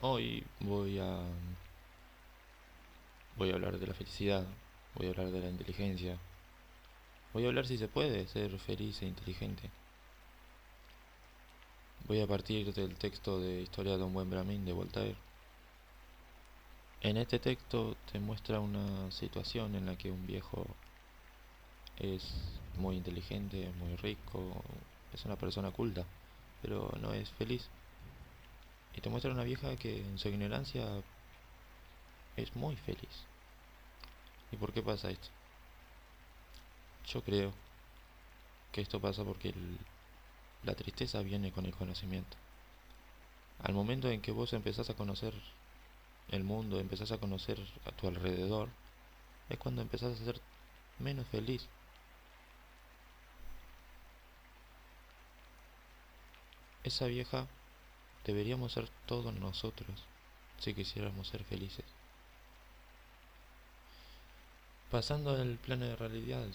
Hoy voy a voy a hablar de la felicidad, voy a hablar de la inteligencia. Voy a hablar si se puede ser feliz e inteligente. Voy a partir del texto de Historia de un buen Brahmin de Voltaire. En este texto te muestra una situación en la que un viejo es muy inteligente, muy rico, es una persona culta, pero no es feliz. Y te muestra una vieja que en su ignorancia es muy feliz. ¿Y por qué pasa esto? Yo creo que esto pasa porque la tristeza viene con el conocimiento. Al momento en que vos empezás a conocer el mundo, empezás a conocer a tu alrededor, es cuando empezás a ser menos feliz. Esa vieja deberíamos ser todos nosotros si quisiéramos ser felices. Pasando al plano de realidad,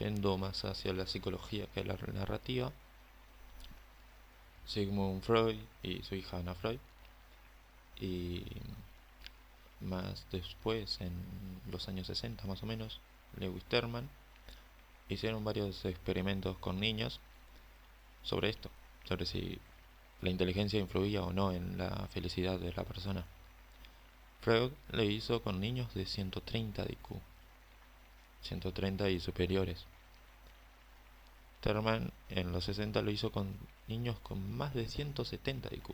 yendo más hacia la psicología que la narrativa, Sigmund Freud y su hija Anna Freud, y más después, en los años 60 más o menos, Lewis Terman, hicieron varios experimentos con niños sobre esto, sobre si la inteligencia influía o no en la felicidad de la persona. Freud lo hizo con niños de 130 de IQ 130 y superiores. Terman en los 60 lo hizo con niños con más de 170 IQ.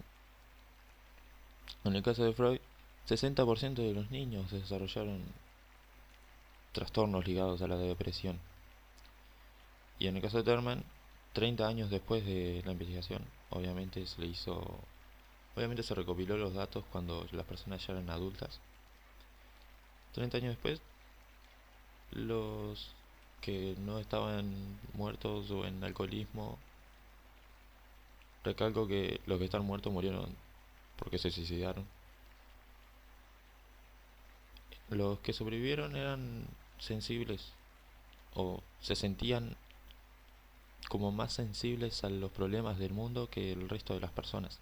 En el caso de Freud, 60% de los niños desarrollaron trastornos ligados a la depresión. Y en el caso de Terman, 30 años después de la investigación, obviamente se le hizo obviamente se recopiló los datos cuando las personas ya eran adultas. 30 años después los que no estaban muertos o en alcoholismo, recalco que los que están muertos murieron porque se suicidaron. Los que sobrevivieron eran sensibles o se sentían como más sensibles a los problemas del mundo que el resto de las personas.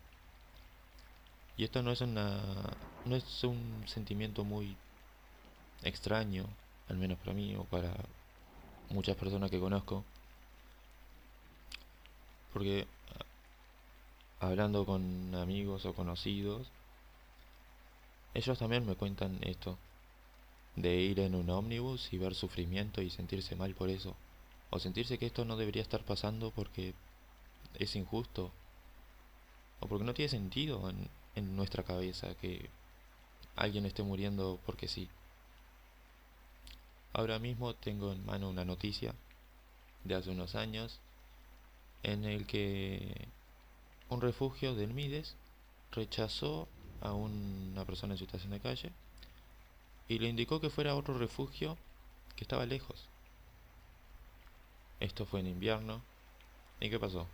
Y esto no es una no es un sentimiento muy extraño al menos para mí o para muchas personas que conozco. Porque hablando con amigos o conocidos, ellos también me cuentan esto, de ir en un ómnibus y ver sufrimiento y sentirse mal por eso, o sentirse que esto no debería estar pasando porque es injusto, o porque no tiene sentido en, nuestra cabeza que alguien esté muriendo porque sí. Ahora mismo tengo en mano una noticia de hace unos años en el que un refugio del Mides rechazó a una persona en situación de calle y le indicó que fuera a otro refugio que estaba lejos. Esto fue en invierno. ¿Y qué pasó?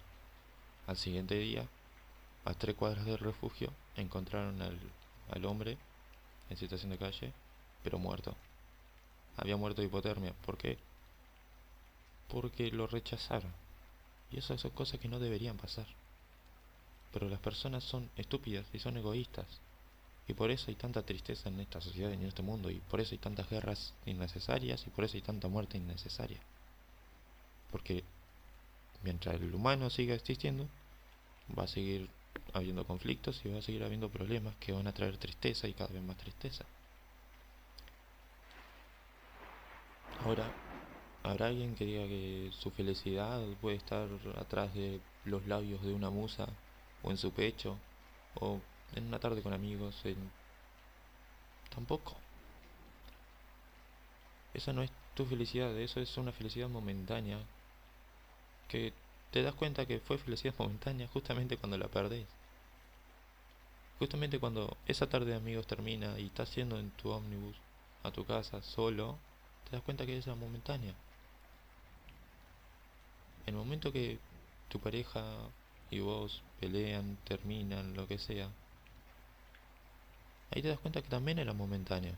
Al siguiente día, a tres cuadras del refugio, encontraron al, al hombre en situación de calle, pero muerto había muerto de hipotermia. ¿Por qué? Porque lo rechazaron. Y eso son cosas que no deberían pasar. Pero las personas son estúpidas y son egoístas. Y por eso hay tanta tristeza en esta sociedad y en este mundo. Y por eso hay tantas guerras innecesarias y por eso hay tanta muerte innecesaria. Porque mientras el humano siga existiendo, va a seguir habiendo conflictos y va a seguir habiendo problemas que van a traer tristeza y cada vez más tristeza. Ahora, ¿habrá alguien que diga que su felicidad puede estar atrás de los labios de una musa, o en su pecho, o en una tarde con amigos? Tampoco. Esa no es tu felicidad, eso es una felicidad momentánea, te das cuenta que fue felicidad momentánea justamente cuando la perdés. Justamente cuando esa tarde de amigos termina y estás yendo en tu ómnibus a tu casa solo, te das cuenta que es momentánea. En el momento que tu pareja y vos pelean, terminan, lo que sea, ahí te das cuenta que también era momentánea.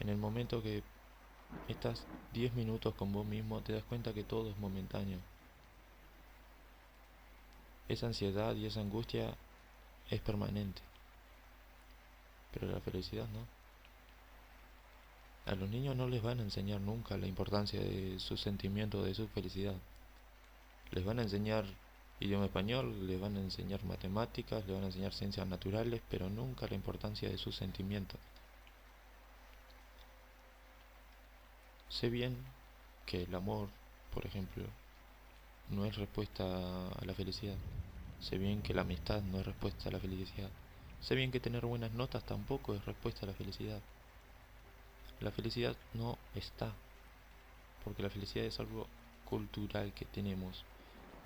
En el momento que estás 10 minutos con vos mismo, te das cuenta que todo es momentáneo. Esa ansiedad y esa angustia es permanente. Pero la felicidad no. A los niños no les van a enseñar nunca la importancia de su sentimiento, de su felicidad. Les van a enseñar idioma español, les van a enseñar matemáticas, les van a enseñar ciencias naturales, pero nunca la importancia de sus sentimientos. Sé bien que el amor, por ejemplo, no es respuesta a la felicidad. Sé bien que la amistad no es respuesta a la felicidad. Sé bien que tener buenas notas tampoco es respuesta a la felicidad. La felicidad no está, porque la felicidad es algo cultural que tenemos,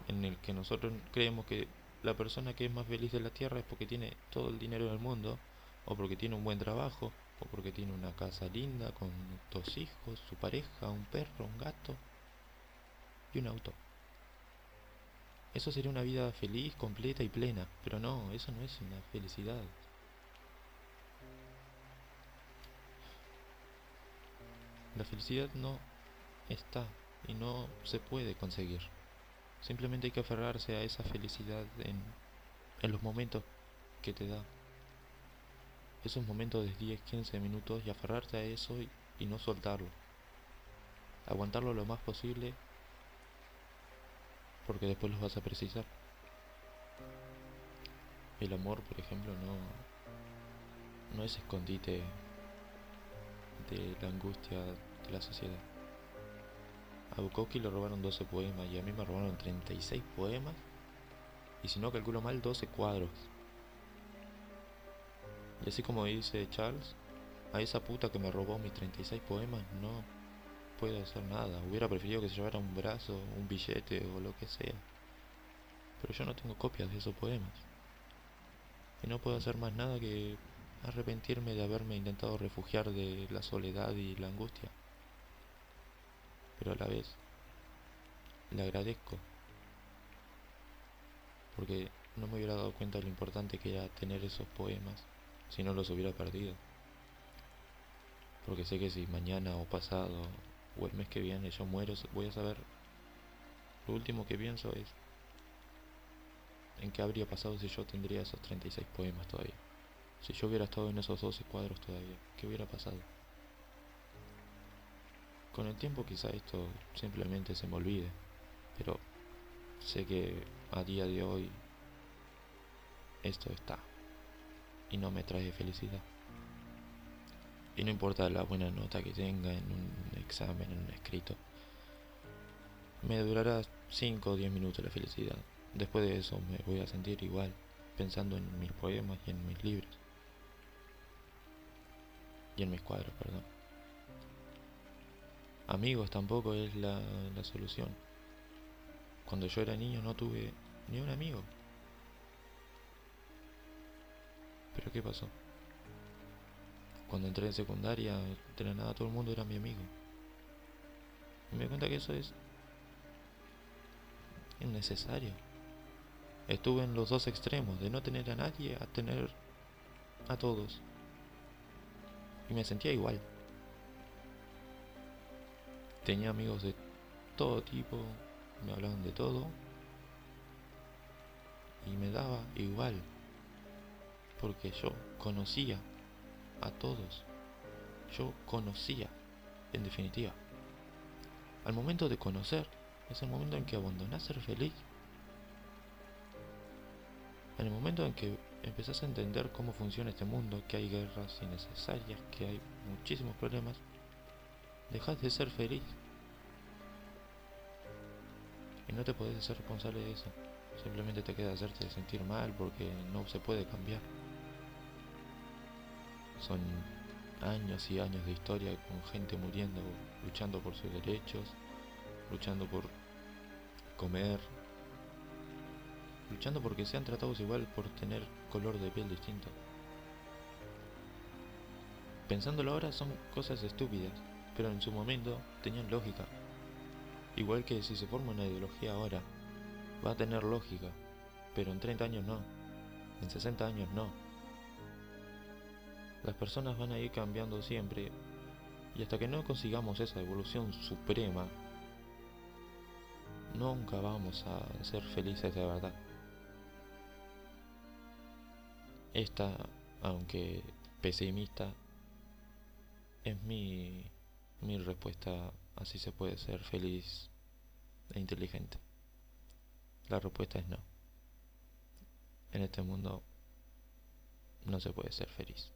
en el que nosotros creemos que la persona que es más feliz de la tierra es porque tiene todo el dinero del mundo, o porque tiene un buen trabajo, o porque tiene una casa linda con dos hijos, su pareja, un perro, un gato y un auto. Eso sería una vida feliz, completa y plena, pero no, eso no es una felicidad. La felicidad no está y no se puede conseguir. Simplemente hay que aferrarse a esa felicidad en, en los momentos que te da. Esos momentos de 10, 15 minutos y aferrarte a eso y, no soltarlo. Aguantarlo lo más posible porque después los vas a precisar. El amor, por ejemplo, no, no es escondite de la angustia de la sociedad. A Bukowski le robaron 12 poemas y a mí me robaron 36 poemas y si no calculo mal 12 cuadros. Y así como dice Charles, a esa puta que me robó mis 36 poemas no puede hacer nada. Hubiera preferido que se llevara un brazo, un billete o lo que sea. Pero yo no tengo copias de esos poemas. Y no puedo hacer más nada que arrepentirme de haberme intentado refugiar de la soledad y la angustia. Pero a la vez, le agradezco. Porque no me hubiera dado cuenta de lo importante que era tener esos poemas si no los hubiera perdido. Porque sé que si mañana o pasado o el mes que viene yo muero, voy a saber. Lo último que pienso es en qué habría pasado si yo tendría esos 36 poemas todavía. Si yo hubiera estado en esos 12 cuadros todavía, ¿qué hubiera pasado? Con el tiempo quizá esto simplemente se me olvide, pero sé que a día de hoy esto está y no me trae felicidad. Y no importa la buena nota que tenga en un examen, en un escrito. Me durará 5 o 10 minutos la felicidad. Después de eso me voy a sentir igual, pensando en mis poemas y en mis libros. Y en mis cuadros, perdón. Amigos tampoco es la, la solución. Cuando yo era niño no tuve ni un amigo. Pero ¿qué pasó? Cuando entré en secundaria, de la nada todo el mundo era mi amigo. Y me di cuenta que eso es innecesario. Estuve en los dos extremos, de no tener a nadie a tener a todos. Y me sentía igual. Tenía amigos de todo tipo, me hablaban de todo. Y me daba igual. Porque yo conocía a todos. Yo conocía, en definitiva. Al momento de conocer, es el momento en que abandonás ser feliz. En el momento en que empezás a entender cómo funciona este mundo, que hay guerras innecesarias, que hay muchísimos problemas, dejas de ser feliz. Y no te podés ser responsable de eso. Simplemente te queda hacerte sentir mal porque no se puede cambiar. Son años y años de historia con gente muriendo, luchando por sus derechos, luchando por comer, luchando porque sean tratados igual por tener color de piel distinto. Pensándolo ahora son cosas estúpidas, pero en su momento tenían lógica. Igual que si se forma una ideología ahora, va a tener lógica, pero en 30 años no, en 60 años no. Las personas van a ir cambiando siempre y hasta que no consigamos esa evolución suprema, nunca vamos a ser felices de verdad. esta, aunque pesimista, es mi, mi respuesta. Así se puede ser feliz e inteligente. La respuesta es no. En este mundo no se puede ser feliz.